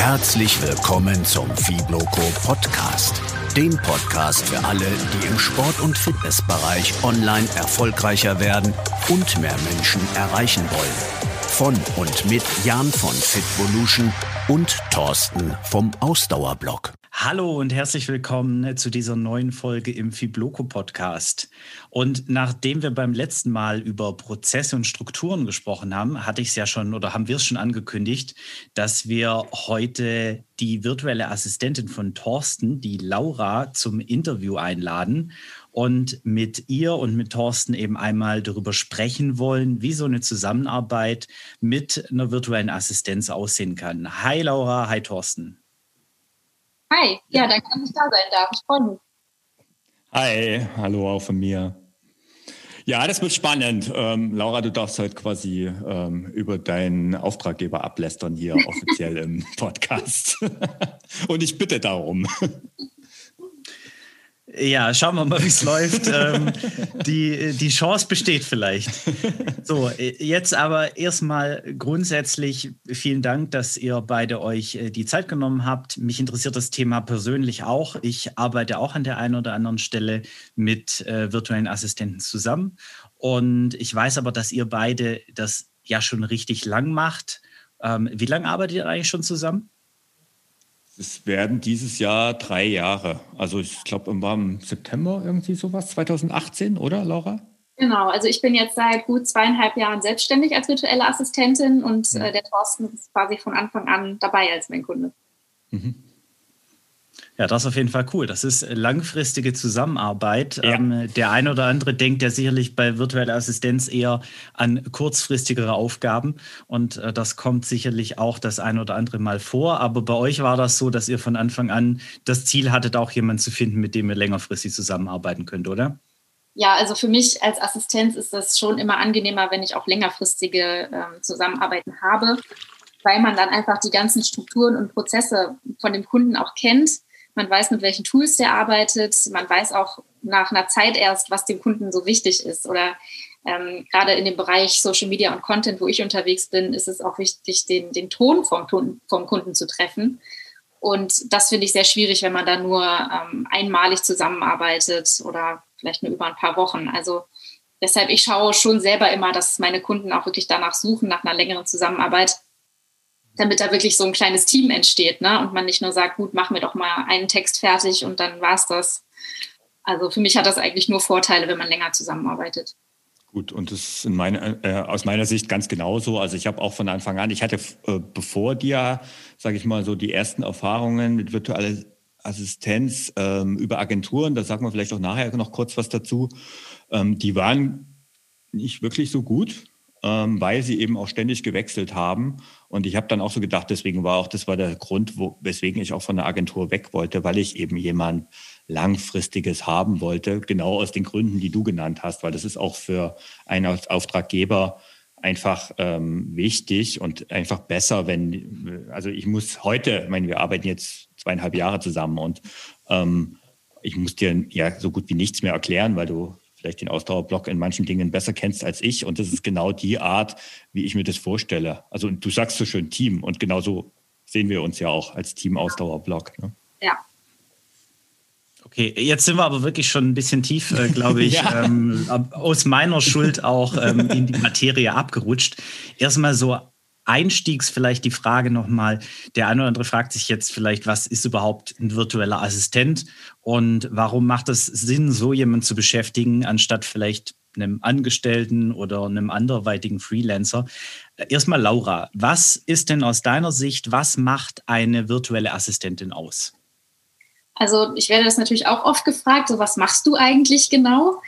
Herzlich willkommen zum Fibloco Podcast. Dem Podcast für alle, die im Sport- und Fitnessbereich online erfolgreicher werden und mehr Menschen erreichen wollen. Von und mit Jan von Fitvolution und Thorsten vom Ausdauerblock. Hallo und herzlich willkommen zu dieser neuen Folge im Fibloco Podcast. Und nachdem wir beim letzten Mal über Prozesse und Strukturen gesprochen haben, hatte ich es ja schon oder haben wir es schon angekündigt, dass wir heute die virtuelle Assistentin von Thorsten, die Laura, zum Interview einladen und mit ihr und mit Thorsten eben einmal darüber sprechen wollen, wie so eine Zusammenarbeit mit einer virtuellen Assistenz aussehen kann. Hi Laura, hi Thorsten. Hi, ja, danke, dass ich da sein darf. Ich freue mich. Hi, hallo auch von mir. Ja, das wird spannend. Ähm, Laura, du darfst heute quasi ähm, über deinen Auftraggeber ablästern hier offiziell im Podcast. Und ich bitte darum. Ja, schauen wir mal, wie es läuft. Ähm, die, die Chance besteht vielleicht. So, jetzt aber erstmal grundsätzlich vielen Dank, dass ihr beide euch äh, die Zeit genommen habt. Mich interessiert das Thema persönlich auch. Ich arbeite auch an der einen oder anderen Stelle mit äh, virtuellen Assistenten zusammen. Und ich weiß aber, dass ihr beide das ja schon richtig lang macht. Ähm, wie lange arbeitet ihr eigentlich schon zusammen? Es werden dieses Jahr drei Jahre. Also ich glaube, im September irgendwie sowas, 2018, oder Laura? Genau, also ich bin jetzt seit gut zweieinhalb Jahren selbstständig als virtuelle Assistentin und ja. äh, der Thorsten ist quasi von Anfang an dabei als mein Kunde. Mhm. Ja, das ist auf jeden Fall cool. Das ist langfristige Zusammenarbeit. Ja. Ähm, der eine oder andere denkt ja sicherlich bei virtueller Assistenz eher an kurzfristigere Aufgaben. Und äh, das kommt sicherlich auch das eine oder andere Mal vor. Aber bei euch war das so, dass ihr von Anfang an das Ziel hattet, auch jemanden zu finden, mit dem ihr längerfristig zusammenarbeiten könnt, oder? Ja, also für mich als Assistenz ist das schon immer angenehmer, wenn ich auch längerfristige ähm, Zusammenarbeiten habe, weil man dann einfach die ganzen Strukturen und Prozesse von dem Kunden auch kennt man weiß, mit welchen Tools der arbeitet. Man weiß auch nach einer Zeit erst, was dem Kunden so wichtig ist. Oder ähm, gerade in dem Bereich Social Media und Content, wo ich unterwegs bin, ist es auch wichtig, den, den Ton vom, vom Kunden zu treffen. Und das finde ich sehr schwierig, wenn man da nur ähm, einmalig zusammenarbeitet oder vielleicht nur über ein paar Wochen. Also deshalb, ich schaue schon selber immer, dass meine Kunden auch wirklich danach suchen, nach einer längeren Zusammenarbeit damit da wirklich so ein kleines Team entsteht, ne? Und man nicht nur sagt, gut, machen wir doch mal einen Text fertig und dann war es das. Also für mich hat das eigentlich nur Vorteile, wenn man länger zusammenarbeitet. Gut, und das ist in meine, äh, aus meiner Sicht ganz genauso. Also ich habe auch von Anfang an, ich hatte äh, bevor dir, sage ich mal, so die ersten Erfahrungen mit virtueller Assistenz ähm, über Agenturen, da sagen wir vielleicht auch nachher noch kurz was dazu, ähm, die waren nicht wirklich so gut ähm, weil sie eben auch ständig gewechselt haben. Und ich habe dann auch so gedacht, deswegen war auch, das war der Grund, wo, weswegen ich auch von der Agentur weg wollte, weil ich eben jemand Langfristiges haben wollte, genau aus den Gründen, die du genannt hast, weil das ist auch für einen Auftraggeber einfach ähm, wichtig und einfach besser, wenn, also ich muss heute, ich meine, wir arbeiten jetzt zweieinhalb Jahre zusammen und ähm, ich muss dir ja so gut wie nichts mehr erklären, weil du vielleicht den Ausdauerblock in manchen Dingen besser kennst als ich. Und das ist genau die Art, wie ich mir das vorstelle. Also du sagst so schön Team und genauso sehen wir uns ja auch als Team Ausdauerblock. Ne? Ja. Okay, jetzt sind wir aber wirklich schon ein bisschen tief, äh, glaube ich, ja. ähm, aus meiner Schuld auch ähm, in die Materie abgerutscht. Erstmal so Einstiegs vielleicht die Frage nochmal, der eine oder andere fragt sich jetzt vielleicht, was ist überhaupt ein virtueller Assistent und warum macht es Sinn, so jemanden zu beschäftigen, anstatt vielleicht einem Angestellten oder einem anderweitigen Freelancer. Erstmal Laura, was ist denn aus deiner Sicht, was macht eine virtuelle Assistentin aus? Also ich werde das natürlich auch oft gefragt, so was machst du eigentlich genau?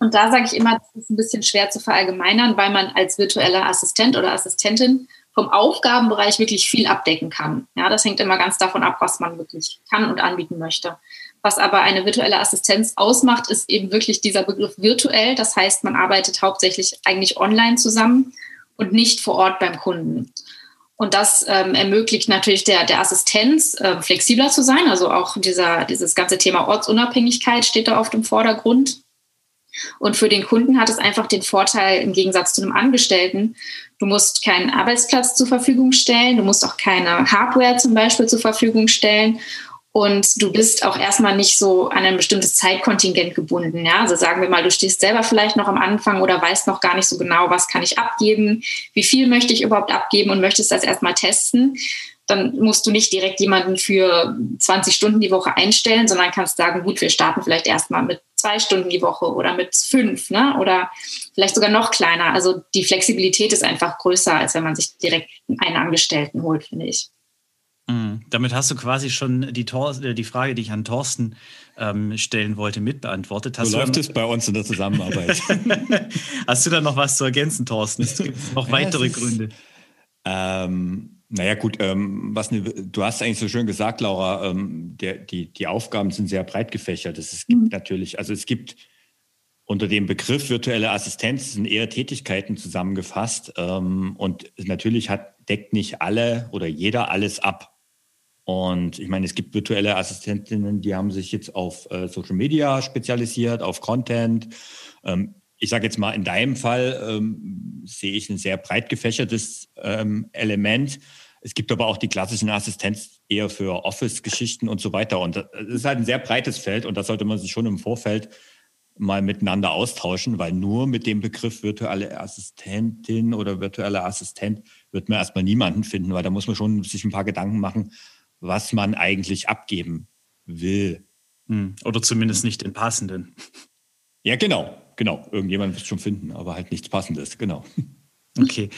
Und da sage ich immer, das ist ein bisschen schwer zu verallgemeinern, weil man als virtueller Assistent oder Assistentin vom Aufgabenbereich wirklich viel abdecken kann. Ja, das hängt immer ganz davon ab, was man wirklich kann und anbieten möchte. Was aber eine virtuelle Assistenz ausmacht, ist eben wirklich dieser Begriff virtuell. Das heißt, man arbeitet hauptsächlich eigentlich online zusammen und nicht vor Ort beim Kunden. Und das ähm, ermöglicht natürlich der, der Assistenz, äh, flexibler zu sein. Also auch dieser, dieses ganze Thema Ortsunabhängigkeit steht da oft im Vordergrund. Und für den Kunden hat es einfach den Vorteil im Gegensatz zu einem Angestellten, du musst keinen Arbeitsplatz zur Verfügung stellen, du musst auch keine Hardware zum Beispiel zur Verfügung stellen und du bist auch erstmal nicht so an ein bestimmtes Zeitkontingent gebunden. Ja? Also sagen wir mal, du stehst selber vielleicht noch am Anfang oder weißt noch gar nicht so genau, was kann ich abgeben, wie viel möchte ich überhaupt abgeben und möchtest das erstmal testen. Dann musst du nicht direkt jemanden für 20 Stunden die Woche einstellen, sondern kannst sagen, gut, wir starten vielleicht erstmal mit zwei Stunden die Woche oder mit fünf, ne? Oder vielleicht sogar noch kleiner. Also die Flexibilität ist einfach größer, als wenn man sich direkt einen Angestellten holt, finde ich. Mhm. Damit hast du quasi schon die, Tor äh, die Frage, die ich an Thorsten ähm, stellen wollte, mitbeantwortet. Hast so läuft es bei uns in der Zusammenarbeit. hast du da noch was zu ergänzen, Thorsten? Es gibt noch ja, weitere ist, Gründe. Ähm, naja, gut, ähm, was ne, du hast eigentlich so schön gesagt, Laura, ähm, der, die, die Aufgaben sind sehr breit gefächert. Es gibt mhm. natürlich, also es gibt unter dem Begriff virtuelle Assistenz sind eher Tätigkeiten zusammengefasst. Ähm, und natürlich hat, deckt nicht alle oder jeder alles ab. Und ich meine, es gibt virtuelle Assistentinnen, die haben sich jetzt auf äh, Social Media spezialisiert, auf Content. Ähm, ich sage jetzt mal, in deinem Fall ähm, sehe ich ein sehr breit gefächertes ähm, Element. Es gibt aber auch die klassischen Assistenz eher für Office-Geschichten und so weiter. Und das ist halt ein sehr breites Feld und da sollte man sich schon im Vorfeld mal miteinander austauschen, weil nur mit dem Begriff virtuelle Assistentin oder virtueller Assistent wird man erstmal niemanden finden, weil da muss man schon sich ein paar Gedanken machen, was man eigentlich abgeben will. Hm. Oder zumindest nicht den passenden. Ja, genau, genau. Irgendjemand wird es schon finden, aber halt nichts Passendes, genau. Okay.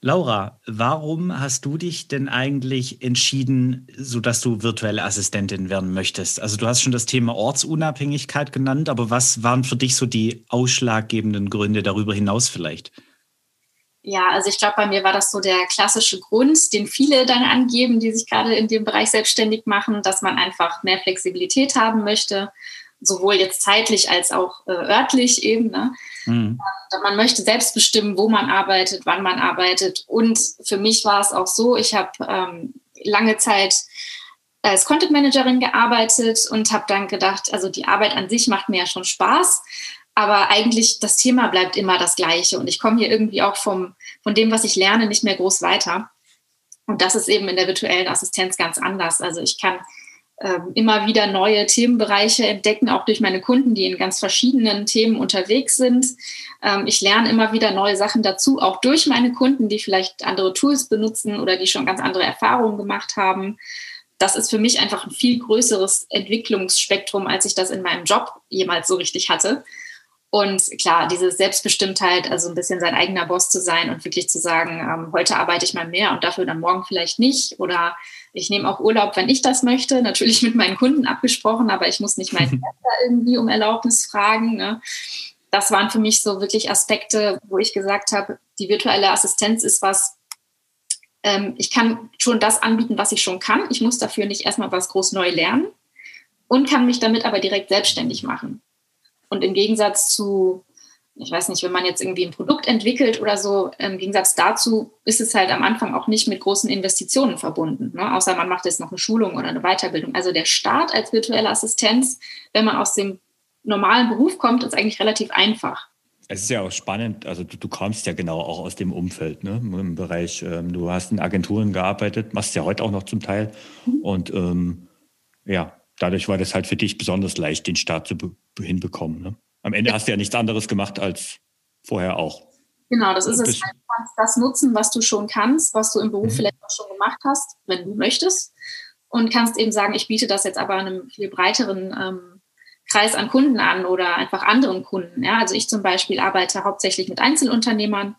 Laura, warum hast du dich denn eigentlich entschieden, so dass du virtuelle Assistentin werden möchtest? Also du hast schon das Thema Ortsunabhängigkeit genannt, aber was waren für dich so die ausschlaggebenden Gründe darüber hinaus vielleicht? Ja, also ich glaube, bei mir war das so der klassische Grund, den viele dann angeben, die sich gerade in dem Bereich selbstständig machen, dass man einfach mehr Flexibilität haben möchte, sowohl jetzt zeitlich als auch äh, örtlich eben. Ne? Mhm. Man möchte selbst bestimmen, wo man arbeitet, wann man arbeitet. Und für mich war es auch so, ich habe ähm, lange Zeit als Content Managerin gearbeitet und habe dann gedacht, also die Arbeit an sich macht mir ja schon Spaß, aber eigentlich das Thema bleibt immer das gleiche und ich komme hier irgendwie auch vom, von dem, was ich lerne, nicht mehr groß weiter. Und das ist eben in der virtuellen Assistenz ganz anders. Also ich kann immer wieder neue Themenbereiche entdecken, auch durch meine Kunden, die in ganz verschiedenen Themen unterwegs sind. Ähm, ich lerne immer wieder neue Sachen dazu, auch durch meine Kunden, die vielleicht andere Tools benutzen oder die schon ganz andere Erfahrungen gemacht haben. Das ist für mich einfach ein viel größeres Entwicklungsspektrum, als ich das in meinem Job jemals so richtig hatte. Und klar, diese Selbstbestimmtheit, also ein bisschen sein eigener Boss zu sein und wirklich zu sagen, ähm, heute arbeite ich mal mehr und dafür dann morgen vielleicht nicht. Oder ich nehme auch Urlaub, wenn ich das möchte. Natürlich mit meinen Kunden abgesprochen, aber ich muss nicht meinen Chef irgendwie um Erlaubnis fragen. Ne? Das waren für mich so wirklich Aspekte, wo ich gesagt habe, die virtuelle Assistenz ist was, ähm, ich kann schon das anbieten, was ich schon kann. Ich muss dafür nicht erstmal was groß neu lernen und kann mich damit aber direkt selbstständig machen. Und im Gegensatz zu, ich weiß nicht, wenn man jetzt irgendwie ein Produkt entwickelt oder so, im Gegensatz dazu ist es halt am Anfang auch nicht mit großen Investitionen verbunden. Ne? Außer man macht jetzt noch eine Schulung oder eine Weiterbildung. Also der Start als virtuelle Assistenz, wenn man aus dem normalen Beruf kommt, ist eigentlich relativ einfach. Es ist ja auch spannend, also du, du kommst ja genau auch aus dem Umfeld, ne? im Bereich, ähm, du hast in Agenturen gearbeitet, machst ja heute auch noch zum Teil. Mhm. Und ähm, ja, dadurch war das halt für dich besonders leicht, den Start zu hinbekommen. Ne? Am Ende hast du ja nichts anderes gemacht als vorher auch. Genau, das ist es. Du kannst das nutzen, was du schon kannst, was du im Beruf mhm. vielleicht auch schon gemacht hast, wenn du möchtest. Und kannst eben sagen, ich biete das jetzt aber einem viel breiteren ähm, Kreis an Kunden an oder einfach anderen Kunden. Ja? Also ich zum Beispiel arbeite hauptsächlich mit Einzelunternehmern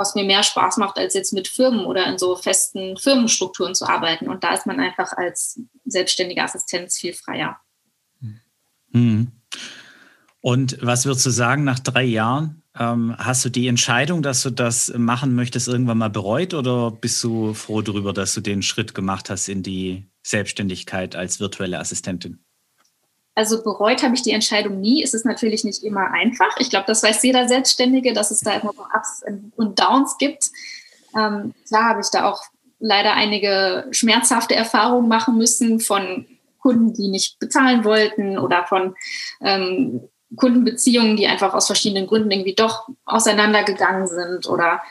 was mir mehr Spaß macht, als jetzt mit Firmen oder in so festen Firmenstrukturen zu arbeiten. Und da ist man einfach als selbstständige Assistenz viel freier. Hm. Und was würdest du sagen, nach drei Jahren, ähm, hast du die Entscheidung, dass du das machen möchtest, irgendwann mal bereut oder bist du froh darüber, dass du den Schritt gemacht hast in die Selbstständigkeit als virtuelle Assistentin? Also bereut habe ich die Entscheidung nie. Es ist natürlich nicht immer einfach. Ich glaube, das weiß jeder Selbstständige, dass es da immer so Ups und Downs gibt. Ähm, klar habe ich da auch leider einige schmerzhafte Erfahrungen machen müssen von Kunden, die nicht bezahlen wollten oder von ähm, Kundenbeziehungen, die einfach aus verschiedenen Gründen irgendwie doch auseinandergegangen sind oder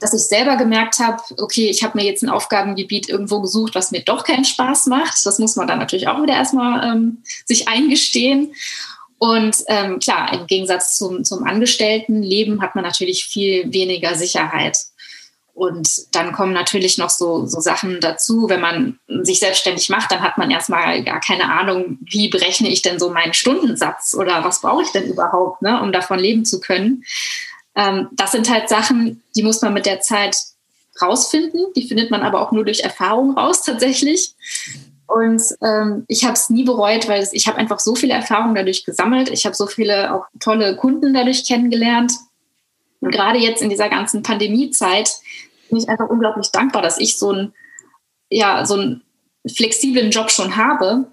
dass ich selber gemerkt habe, okay, ich habe mir jetzt ein Aufgabengebiet irgendwo gesucht, was mir doch keinen Spaß macht. Das muss man dann natürlich auch wieder erstmal ähm, sich eingestehen. Und ähm, klar, im Gegensatz zum, zum Angestelltenleben hat man natürlich viel weniger Sicherheit. Und dann kommen natürlich noch so, so Sachen dazu. Wenn man sich selbstständig macht, dann hat man erstmal gar keine Ahnung, wie berechne ich denn so meinen Stundensatz oder was brauche ich denn überhaupt, ne, um davon leben zu können. Ähm, das sind halt Sachen, die muss man mit der Zeit rausfinden. Die findet man aber auch nur durch Erfahrung raus tatsächlich. Und ähm, ich habe es nie bereut, weil ich habe einfach so viele Erfahrungen dadurch gesammelt. Ich habe so viele auch tolle Kunden dadurch kennengelernt. Und gerade jetzt in dieser ganzen Pandemiezeit bin ich einfach unglaublich dankbar, dass ich so einen, ja, so flexiblen Job schon habe,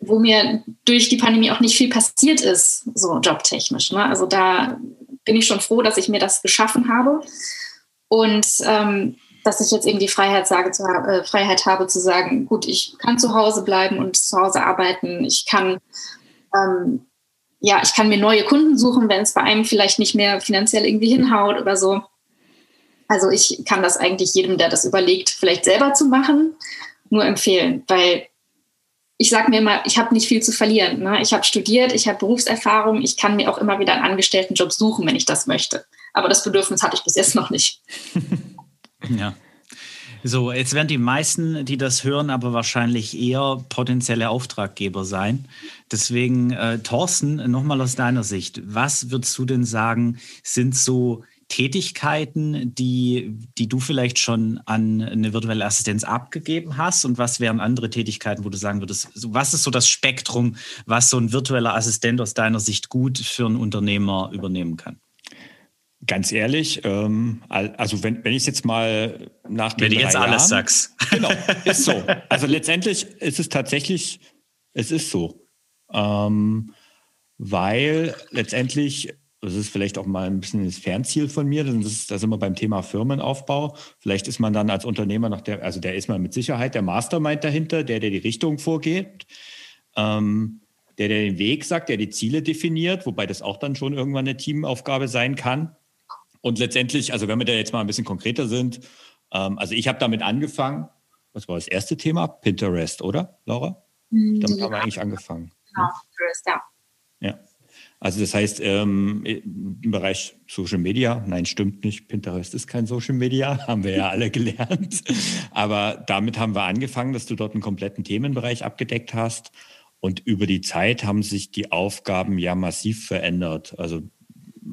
wo mir durch die Pandemie auch nicht viel passiert ist, so jobtechnisch. Ne? Also da bin ich schon froh, dass ich mir das geschaffen habe und ähm, dass ich jetzt eben die Freiheit, sage, zu, äh, Freiheit habe zu sagen, gut, ich kann zu Hause bleiben und zu Hause arbeiten. Ich kann ähm, ja, ich kann mir neue Kunden suchen, wenn es bei einem vielleicht nicht mehr finanziell irgendwie hinhaut oder so. Also ich kann das eigentlich jedem, der das überlegt, vielleicht selber zu machen, nur empfehlen, weil ich sage mir immer, ich habe nicht viel zu verlieren. Ne? Ich habe studiert, ich habe Berufserfahrung, ich kann mir auch immer wieder einen Angestelltenjob suchen, wenn ich das möchte. Aber das Bedürfnis hatte ich bis jetzt noch nicht. ja. So, jetzt werden die meisten, die das hören, aber wahrscheinlich eher potenzielle Auftraggeber sein. Deswegen, äh, Thorsten, nochmal aus deiner Sicht, was würdest du denn sagen, sind so Tätigkeiten, die, die du vielleicht schon an eine virtuelle Assistenz abgegeben hast? Und was wären andere Tätigkeiten, wo du sagen würdest, was ist so das Spektrum, was so ein virtueller Assistent aus deiner Sicht gut für einen Unternehmer übernehmen kann? Ganz ehrlich, ähm, also wenn, wenn ich jetzt mal nach den Wenn du jetzt alles sagst. Genau, ist so. Also letztendlich ist es tatsächlich, es ist so. Ähm, weil letztendlich, das ist vielleicht auch mal ein bisschen das Fernziel von mir, das ist, da sind wir beim Thema Firmenaufbau. Vielleicht ist man dann als Unternehmer noch der, also der ist man mit Sicherheit der Mastermind dahinter, der, der die Richtung vorgeht. Ähm, der, der den Weg sagt, der die Ziele definiert, wobei das auch dann schon irgendwann eine Teamaufgabe sein kann. Und letztendlich, also wenn wir da jetzt mal ein bisschen konkreter sind, ähm, also ich habe damit angefangen, was war das erste Thema? Pinterest, oder, Laura? Mhm, damit ja. haben wir eigentlich angefangen. Genau, Pinterest, ja. Ja. Also das heißt, ähm, im Bereich Social Media, nein, stimmt nicht, Pinterest ist kein Social Media, haben wir ja alle gelernt. Aber damit haben wir angefangen, dass du dort einen kompletten Themenbereich abgedeckt hast. Und über die Zeit haben sich die Aufgaben ja massiv verändert. Also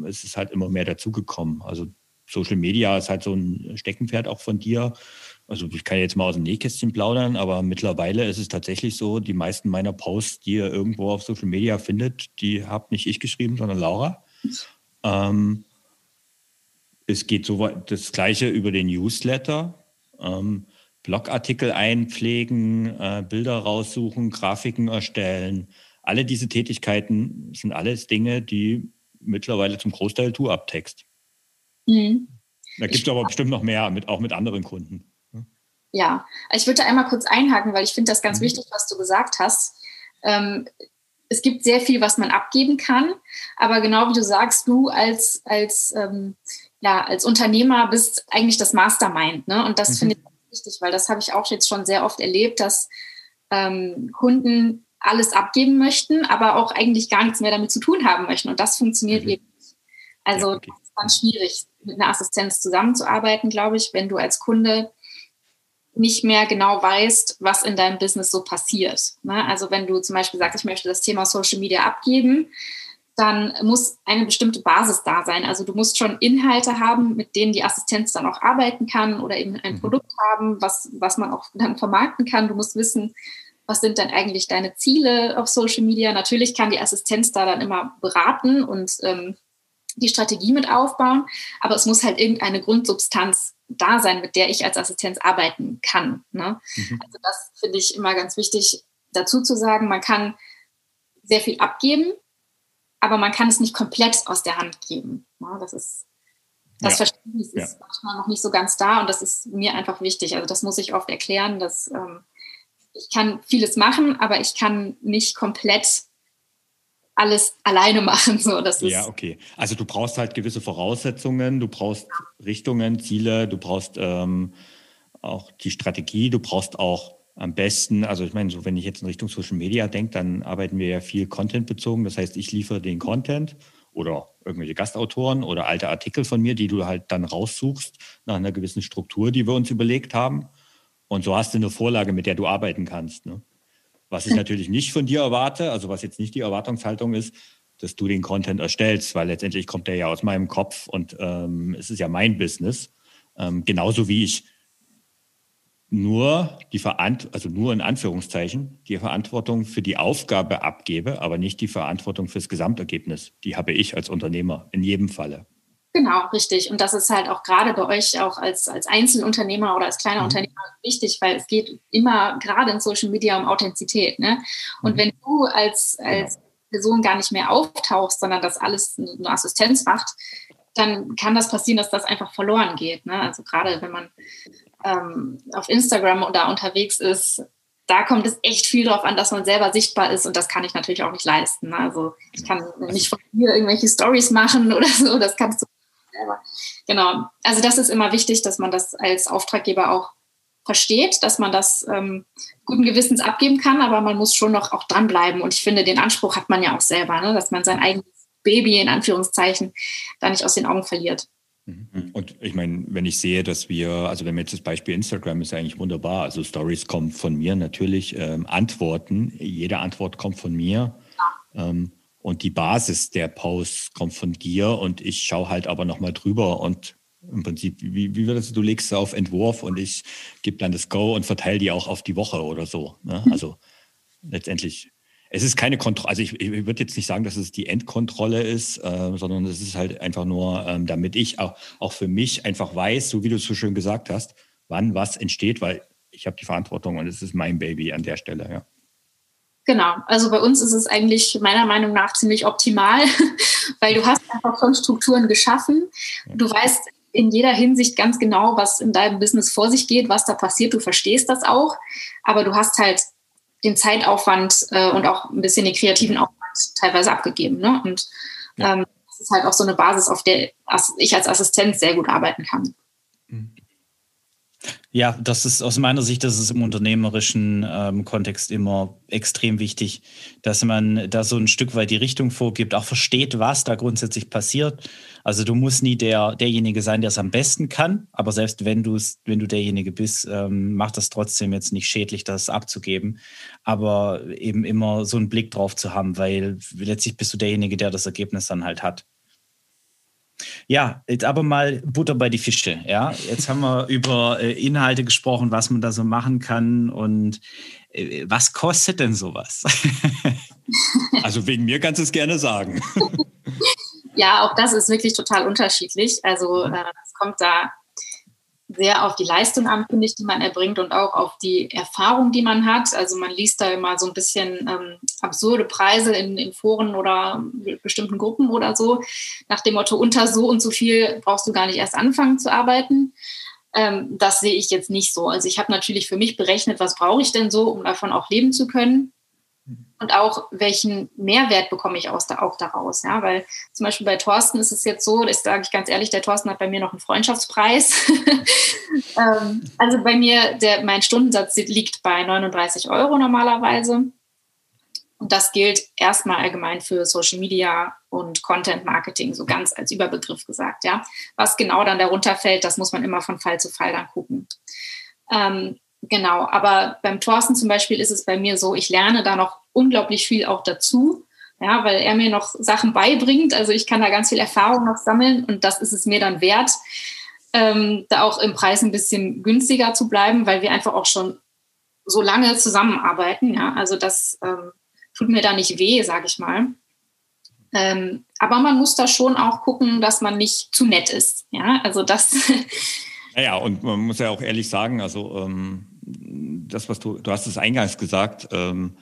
es ist halt immer mehr dazugekommen. Also Social Media ist halt so ein Steckenpferd auch von dir. Also ich kann jetzt mal aus dem Nähkästchen plaudern, aber mittlerweile ist es tatsächlich so, die meisten meiner Posts, die ihr irgendwo auf Social Media findet, die habe nicht ich geschrieben, sondern Laura. Ähm, es geht so das Gleiche über den Newsletter. Ähm, Blogartikel einpflegen, äh, Bilder raussuchen, Grafiken erstellen. Alle diese Tätigkeiten sind alles Dinge, die mittlerweile zum Großteil du abtext. Mhm. Da gibt es aber bestimmt noch mehr, mit, auch mit anderen Kunden. Ja, ich würde einmal kurz einhaken, weil ich finde das ganz mhm. wichtig, was du gesagt hast. Ähm, es gibt sehr viel, was man abgeben kann, aber genau wie du sagst, du als, als, ähm, ja, als Unternehmer bist eigentlich das Mastermind. Ne? Und das mhm. finde ich wichtig, weil das habe ich auch jetzt schon sehr oft erlebt, dass ähm, Kunden alles abgeben möchten, aber auch eigentlich gar nichts mehr damit zu tun haben möchten. Und das funktioniert mhm. eben nicht. Also ja, okay. das ist ganz schwierig, mit einer Assistenz zusammenzuarbeiten, glaube ich, wenn du als Kunde nicht mehr genau weißt, was in deinem Business so passiert. Ne? Also wenn du zum Beispiel sagst, ich möchte das Thema Social Media abgeben, dann muss eine bestimmte Basis da sein. Also du musst schon Inhalte haben, mit denen die Assistenz dann auch arbeiten kann oder eben ein mhm. Produkt haben, was, was man auch dann vermarkten kann. Du musst wissen, was sind denn eigentlich deine Ziele auf Social Media? Natürlich kann die Assistenz da dann immer beraten und ähm, die Strategie mit aufbauen, aber es muss halt irgendeine Grundsubstanz da sein, mit der ich als Assistenz arbeiten kann. Ne? Mhm. Also das finde ich immer ganz wichtig dazu zu sagen. Man kann sehr viel abgeben, aber man kann es nicht komplett aus der Hand geben. Ne? Das ist das ja. Verständnis ist ja. manchmal noch nicht so ganz da und das ist mir einfach wichtig. Also das muss ich oft erklären, dass ähm, ich kann vieles machen, aber ich kann nicht komplett alles alleine machen. So, das ist ja, okay. Also du brauchst halt gewisse Voraussetzungen, du brauchst Richtungen, Ziele, du brauchst ähm, auch die Strategie, du brauchst auch am besten, also ich meine, so wenn ich jetzt in Richtung Social Media denke, dann arbeiten wir ja viel Content bezogen. Das heißt, ich liefere den Content oder irgendwelche Gastautoren oder alte Artikel von mir, die du halt dann raussuchst nach einer gewissen Struktur, die wir uns überlegt haben. Und so hast du eine Vorlage, mit der du arbeiten kannst. Ne? Was ich natürlich nicht von dir erwarte, also was jetzt nicht die Erwartungshaltung ist, dass du den Content erstellst, weil letztendlich kommt der ja aus meinem Kopf und ähm, es ist ja mein Business. Ähm, genauso wie ich nur die Verantwortung, also nur in Anführungszeichen, die Verantwortung für die Aufgabe abgebe, aber nicht die Verantwortung fürs Gesamtergebnis. Die habe ich als Unternehmer in jedem Falle. Genau, richtig. Und das ist halt auch gerade bei euch auch als, als Einzelunternehmer oder als kleiner mhm. Unternehmer wichtig, weil es geht immer gerade in Social Media um Authentizität. Ne? Und mhm. wenn du als, als genau. Person gar nicht mehr auftauchst, sondern das alles eine Assistenz macht, dann kann das passieren, dass das einfach verloren geht. Ne? Also gerade wenn man ähm, auf Instagram da unterwegs ist, da kommt es echt viel darauf an, dass man selber sichtbar ist und das kann ich natürlich auch nicht leisten. Ne? Also ich kann nicht von hier irgendwelche Stories machen oder so, das kannst du selber. Genau. Also das ist immer wichtig, dass man das als Auftraggeber auch versteht, dass man das ähm, guten Gewissens abgeben kann, aber man muss schon noch auch dranbleiben. Und ich finde, den Anspruch hat man ja auch selber, ne? dass man sein eigenes Baby in Anführungszeichen da nicht aus den Augen verliert. Mhm. Und ich meine, wenn ich sehe, dass wir, also wenn wir jetzt das Beispiel Instagram ist eigentlich wunderbar. Also Stories kommen von mir natürlich, ähm, Antworten, jede Antwort kommt von mir. Ja. Ähm, und die Basis der Posts kommt von dir und ich schaue halt aber nochmal drüber und im Prinzip, wie, wie würdest du, du legst auf Entwurf und ich gebe dann das Go und verteile die auch auf die Woche oder so. Ne? Mhm. Also letztendlich, es ist keine Kontrolle, also ich, ich würde jetzt nicht sagen, dass es die Endkontrolle ist, äh, sondern es ist halt einfach nur, ähm, damit ich auch, auch für mich einfach weiß, so wie du es so schön gesagt hast, wann was entsteht, weil ich habe die Verantwortung und es ist mein Baby an der Stelle, ja. Genau, also bei uns ist es eigentlich meiner Meinung nach ziemlich optimal, weil du hast einfach schon Strukturen geschaffen. Du weißt in jeder Hinsicht ganz genau, was in deinem Business vor sich geht, was da passiert. Du verstehst das auch, aber du hast halt den Zeitaufwand äh, und auch ein bisschen den kreativen Aufwand teilweise abgegeben. Ne? Und ja. ähm, das ist halt auch so eine Basis, auf der ich als Assistent sehr gut arbeiten kann. Ja, das ist aus meiner Sicht, das ist im unternehmerischen ähm, Kontext immer extrem wichtig, dass man da so ein Stück weit die Richtung vorgibt, auch versteht, was da grundsätzlich passiert. Also du musst nie der, derjenige sein, der es am besten kann, aber selbst wenn du wenn du derjenige bist, ähm, macht das trotzdem jetzt nicht schädlich, das abzugeben. Aber eben immer so einen Blick drauf zu haben, weil letztlich bist du derjenige, der das Ergebnis dann halt hat. Ja, jetzt aber mal Butter bei die Fische. Ja, jetzt haben wir über äh, Inhalte gesprochen, was man da so machen kann und äh, was kostet denn sowas? also wegen mir kannst du es gerne sagen. ja, auch das ist wirklich total unterschiedlich. Also äh, es kommt da sehr auf die Leistung an, finde ich, die man erbringt und auch auf die Erfahrung, die man hat. Also man liest da immer so ein bisschen ähm, absurde Preise in, in, Foren oder bestimmten Gruppen oder so, nach dem Motto, unter so und so viel brauchst du gar nicht erst anfangen zu arbeiten. Ähm, das sehe ich jetzt nicht so. Also ich habe natürlich für mich berechnet, was brauche ich denn so, um davon auch leben zu können und auch welchen Mehrwert bekomme ich aus, auch daraus. Ja? Weil zum Beispiel bei Thorsten ist es jetzt so, das sage ich ganz ehrlich, der Thorsten hat bei mir noch einen Freundschaftspreis. ähm, also bei mir, der, mein Stundensatz liegt bei 39 Euro normalerweise. Und das gilt erstmal allgemein für Social Media und Content Marketing, so ganz als Überbegriff gesagt. Ja? Was genau dann darunter fällt, das muss man immer von Fall zu Fall dann gucken. Ähm, Genau, aber beim Thorsten zum Beispiel ist es bei mir so, ich lerne da noch unglaublich viel auch dazu, ja, weil er mir noch Sachen beibringt. Also ich kann da ganz viel Erfahrung noch sammeln und das ist es mir dann wert, ähm, da auch im Preis ein bisschen günstiger zu bleiben, weil wir einfach auch schon so lange zusammenarbeiten. Ja, also das ähm, tut mir da nicht weh, sage ich mal. Ähm, aber man muss da schon auch gucken, dass man nicht zu nett ist. Ja, also das. Naja, und man muss ja auch ehrlich sagen, also ähm, das, was du, du hast es eingangs gesagt, ähm,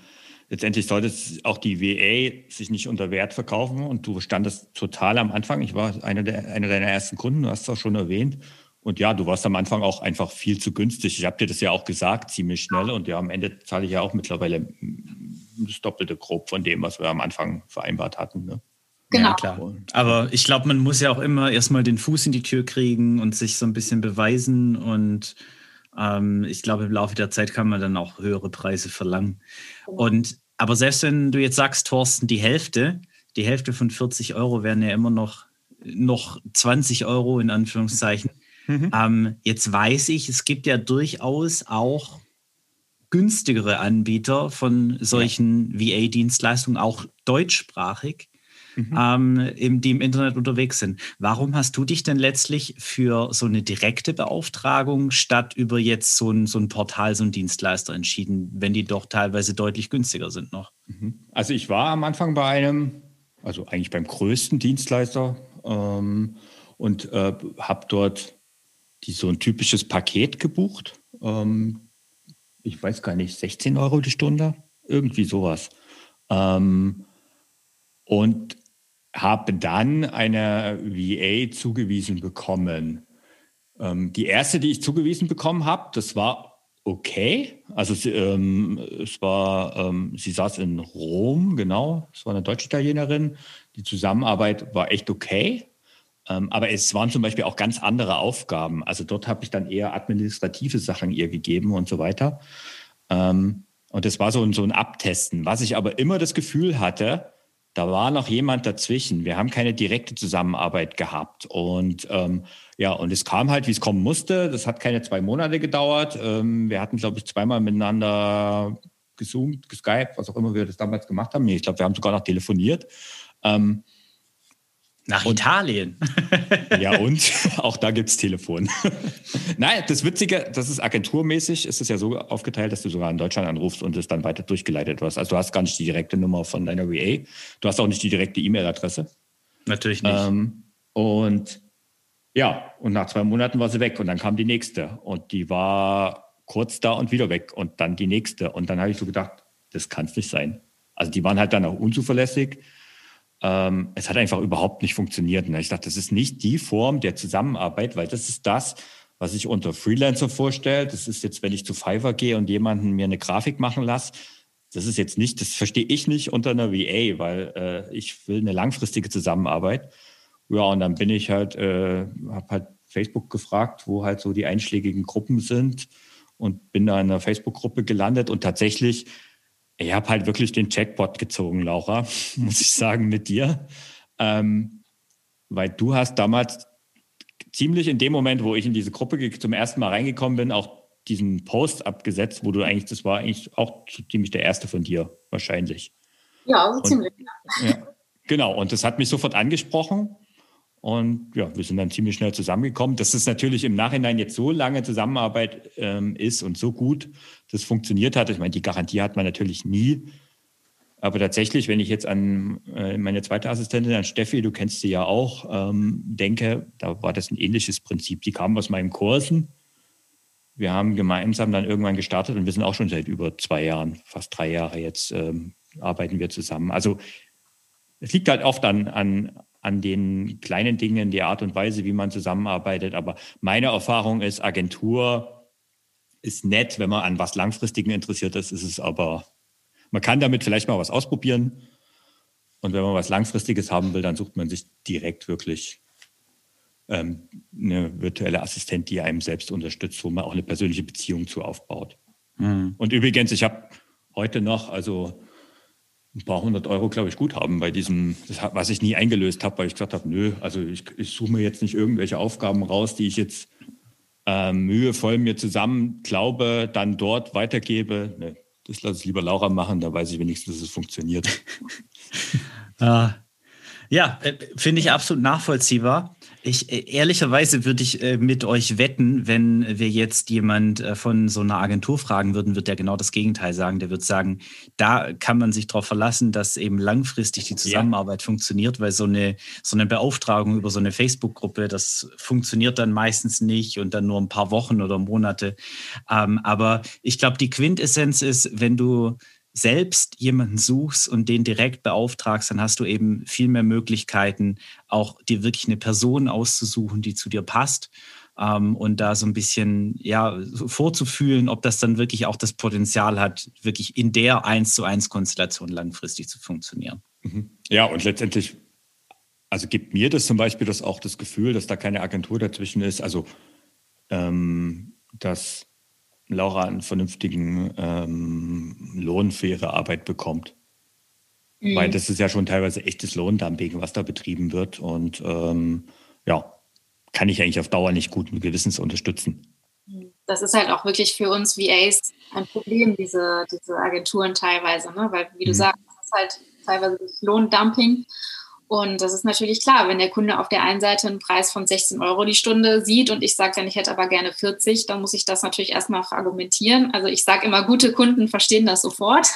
letztendlich sollte auch die WA sich nicht unter Wert verkaufen und du standest total am Anfang. Ich war einer, der, einer deiner ersten Kunden, du hast es auch schon erwähnt. Und ja, du warst am Anfang auch einfach viel zu günstig. Ich habe dir das ja auch gesagt, ziemlich schnell. Und ja, am Ende zahle ich ja auch mittlerweile das Doppelte grob von dem, was wir am Anfang vereinbart hatten. Ne? Genau. Ja, klar. Aber ich glaube, man muss ja auch immer erstmal den Fuß in die Tür kriegen und sich so ein bisschen beweisen. Und ähm, ich glaube, im Laufe der Zeit kann man dann auch höhere Preise verlangen. Genau. Und aber selbst wenn du jetzt sagst, Thorsten, die Hälfte, die Hälfte von 40 Euro wären ja immer noch, noch 20 Euro in Anführungszeichen. Mhm. Ähm, jetzt weiß ich, es gibt ja durchaus auch günstigere Anbieter von solchen ja. VA-Dienstleistungen, auch deutschsprachig mhm. ähm, im, die im Internet unterwegs sind. Warum hast du dich denn letztlich für so eine direkte Beauftragung statt über jetzt so ein, so ein Portal, so ein Dienstleister entschieden, wenn die doch teilweise deutlich günstiger sind noch? Mhm. Also ich war am Anfang bei einem, also eigentlich beim größten Dienstleister ähm, und äh, habe dort die, so ein typisches Paket gebucht. Ähm, ich weiß gar nicht, 16 Euro die Stunde, irgendwie sowas. Ähm, und habe dann eine VA zugewiesen bekommen. Ähm, die erste, die ich zugewiesen bekommen habe, das war okay. Also sie, ähm, es war, ähm, sie saß in Rom, genau. Es war eine Deutsch-Italienerin. Die Zusammenarbeit war echt okay. Ähm, aber es waren zum Beispiel auch ganz andere Aufgaben. Also dort habe ich dann eher administrative Sachen ihr gegeben und so weiter. Ähm, und das war so so ein Abtesten. Was ich aber immer das Gefühl hatte, da war noch jemand dazwischen. Wir haben keine direkte Zusammenarbeit gehabt. Und ähm, ja, und es kam halt, wie es kommen musste. Das hat keine zwei Monate gedauert. Ähm, wir hatten, glaube ich, zweimal miteinander gezoomt, geskypt, was auch immer wir das damals gemacht haben. Nee, ich glaube, wir haben sogar noch telefoniert. Ähm, nach Italien. ja, und auch da gibt es Telefon. Nein, das Witzige, das ist agenturmäßig, ist es ja so aufgeteilt, dass du sogar in Deutschland anrufst und es dann weiter durchgeleitet wirst. Also du hast gar nicht die direkte Nummer von deiner VA. Du hast auch nicht die direkte E-Mail-Adresse. Natürlich nicht. Ähm, und ja, und nach zwei Monaten war sie weg und dann kam die nächste. Und die war kurz da und wieder weg und dann die nächste. Und dann habe ich so gedacht, das kann es nicht sein. Also die waren halt dann auch unzuverlässig ähm, es hat einfach überhaupt nicht funktioniert. Und ich dachte, das ist nicht die Form der Zusammenarbeit, weil das ist das, was ich unter Freelancer vorstelle. Das ist jetzt, wenn ich zu Fiverr gehe und jemanden mir eine Grafik machen lasse, das ist jetzt nicht, das verstehe ich nicht unter einer VA, weil äh, ich will eine langfristige Zusammenarbeit. Ja, und dann bin ich halt, äh, habe halt Facebook gefragt, wo halt so die einschlägigen Gruppen sind und bin da in einer Facebook-Gruppe gelandet und tatsächlich ich habe halt wirklich den Checkbot gezogen, Laura, muss ich sagen, mit dir. Ähm, weil du hast damals ziemlich in dem Moment, wo ich in diese Gruppe zum ersten Mal reingekommen bin, auch diesen Post abgesetzt, wo du eigentlich, das war eigentlich auch ziemlich der erste von dir, wahrscheinlich. Ja, also ziemlich. Ja, genau, und das hat mich sofort angesprochen. Und ja, wir sind dann ziemlich schnell zusammengekommen. Dass es natürlich im Nachhinein jetzt so lange Zusammenarbeit ähm, ist und so gut das funktioniert hat. Ich meine, die Garantie hat man natürlich nie. Aber tatsächlich, wenn ich jetzt an äh, meine zweite Assistentin, an Steffi, du kennst sie ja auch, ähm, denke, da war das ein ähnliches Prinzip. Die kamen aus meinen Kursen. Wir haben gemeinsam dann irgendwann gestartet und wir sind auch schon seit über zwei Jahren, fast drei Jahre jetzt, ähm, arbeiten wir zusammen. Also es liegt halt oft an, an, an den kleinen Dingen, die Art und Weise, wie man zusammenarbeitet. Aber meine Erfahrung ist, Agentur ist nett, wenn man an was Langfristigen interessiert ist, ist es aber, man kann damit vielleicht mal was ausprobieren. Und wenn man was Langfristiges haben will, dann sucht man sich direkt wirklich ähm, eine virtuelle Assistent, die einem selbst unterstützt, wo man auch eine persönliche Beziehung zu aufbaut. Mhm. Und übrigens, ich habe heute noch, also ein paar hundert Euro, glaube ich, gut haben bei diesem, das, was ich nie eingelöst habe, weil ich gesagt habe, nö, also ich, ich suche mir jetzt nicht irgendwelche Aufgaben raus, die ich jetzt äh, mühevoll mir zusammen glaube, dann dort weitergebe. Nee, das lasse ich lieber Laura machen, da weiß ich wenigstens, dass es funktioniert. ah, ja, äh, finde ich absolut nachvollziehbar. Ich, äh, ehrlicherweise würde ich äh, mit euch wetten, wenn wir jetzt jemand äh, von so einer Agentur fragen würden, wird der genau das Gegenteil sagen. Der wird sagen, da kann man sich darauf verlassen, dass eben langfristig die Zusammenarbeit ja. funktioniert, weil so eine, so eine Beauftragung über so eine Facebook-Gruppe, das funktioniert dann meistens nicht und dann nur ein paar Wochen oder Monate. Ähm, aber ich glaube, die Quintessenz ist, wenn du selbst jemanden suchst und den direkt beauftragst, dann hast du eben viel mehr Möglichkeiten, auch dir wirklich eine Person auszusuchen, die zu dir passt. ähm, und da so ein bisschen ja, vorzufühlen, ob das dann wirklich auch das Potenzial hat, wirklich in der 1 zu 1 Konstellation langfristig zu funktionieren. Mhm. Ja, und letztendlich, also gibt mir das zum Beispiel das auch das Gefühl, dass da keine Agentur dazwischen ist, also ähm, dass Laura einen vernünftigen ähm, Lohn für ihre Arbeit bekommt. Mhm. Weil das ist ja schon teilweise echtes Lohndumping, was da betrieben wird. Und ähm, ja, kann ich eigentlich auf Dauer nicht guten Gewissens unterstützen. Das ist halt auch wirklich für uns VAs ein Problem, diese, diese Agenturen teilweise, ne? weil, wie du mhm. sagst, das ist halt teilweise Lohndumping. Und das ist natürlich klar, wenn der Kunde auf der einen Seite einen Preis von 16 Euro die Stunde sieht und ich sage dann, ich hätte aber gerne 40, dann muss ich das natürlich erstmal argumentieren. Also ich sage immer, gute Kunden verstehen das sofort.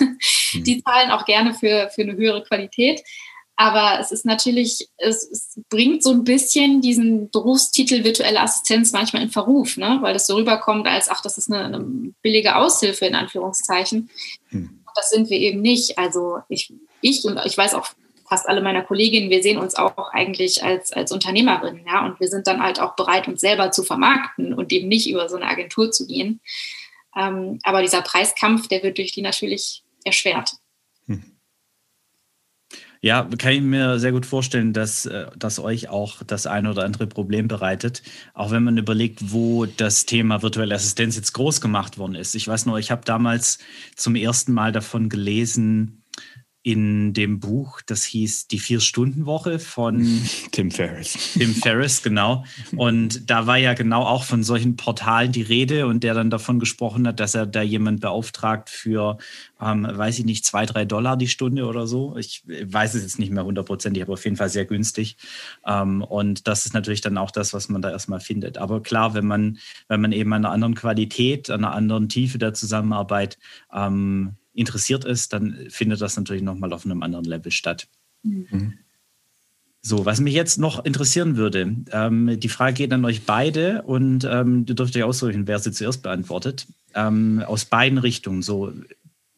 Mhm. Die zahlen auch gerne für, für eine höhere Qualität. Aber es ist natürlich, es, es, bringt so ein bisschen diesen Berufstitel virtuelle Assistenz manchmal in Verruf, ne? weil das so rüberkommt, als ach, das ist eine, eine billige Aushilfe in Anführungszeichen. Hm. Das sind wir eben nicht. Also ich, ich und ich weiß auch fast alle meiner Kolleginnen, wir sehen uns auch eigentlich als, als Unternehmerin, ja, und wir sind dann halt auch bereit, uns selber zu vermarkten und eben nicht über so eine Agentur zu gehen. Ähm, aber dieser Preiskampf, der wird durch die natürlich erschwert. Ja, kann ich mir sehr gut vorstellen, dass äh, das euch auch das eine oder andere Problem bereitet. Auch wenn man überlegt, wo das Thema virtuelle Assistenz jetzt groß gemacht worden ist. Ich weiß nur, ich habe damals zum ersten Mal davon gelesen, in dem Buch, das hieß Die Vier-Stunden-Woche von Tim Ferriss. Tim Ferriss, genau. Und da war ja genau auch von solchen Portalen die Rede und der dann davon gesprochen hat, dass er da jemand beauftragt für, ähm, weiß ich nicht, zwei, drei Dollar die Stunde oder so. Ich weiß es jetzt nicht mehr hundertprozentig, aber auf jeden Fall sehr günstig. Ähm, und das ist natürlich dann auch das, was man da erstmal findet. Aber klar, wenn man, wenn man eben an einer anderen Qualität, an einer anderen Tiefe der Zusammenarbeit ähm, interessiert ist, dann findet das natürlich nochmal auf einem anderen Level statt. Mhm. So, was mich jetzt noch interessieren würde, ähm, die Frage geht an euch beide und ähm, du dürft euch aussuchen, wer sie zuerst beantwortet. Ähm, aus beiden Richtungen. So,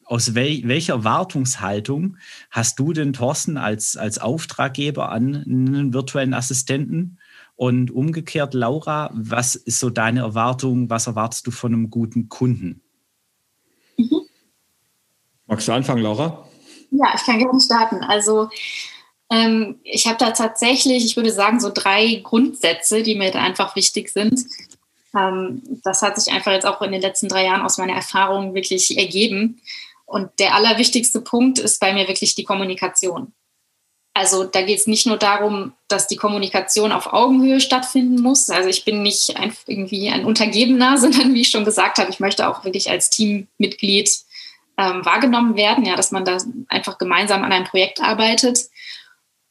aus wel welcher Wartungshaltung hast du denn, Thorsten, als, als Auftraggeber an einen virtuellen Assistenten? Und umgekehrt, Laura, was ist so deine Erwartung? Was erwartest du von einem guten Kunden? Magst du anfangen, Laura? Ja, ich kann gerne starten. Also ähm, ich habe da tatsächlich, ich würde sagen, so drei Grundsätze, die mir da einfach wichtig sind. Ähm, das hat sich einfach jetzt auch in den letzten drei Jahren aus meiner Erfahrung wirklich ergeben. Und der allerwichtigste Punkt ist bei mir wirklich die Kommunikation. Also da geht es nicht nur darum, dass die Kommunikation auf Augenhöhe stattfinden muss. Also ich bin nicht ein, irgendwie ein Untergebener, sondern wie ich schon gesagt habe, ich möchte auch wirklich als Teammitglied ähm, wahrgenommen werden, ja, dass man da einfach gemeinsam an einem Projekt arbeitet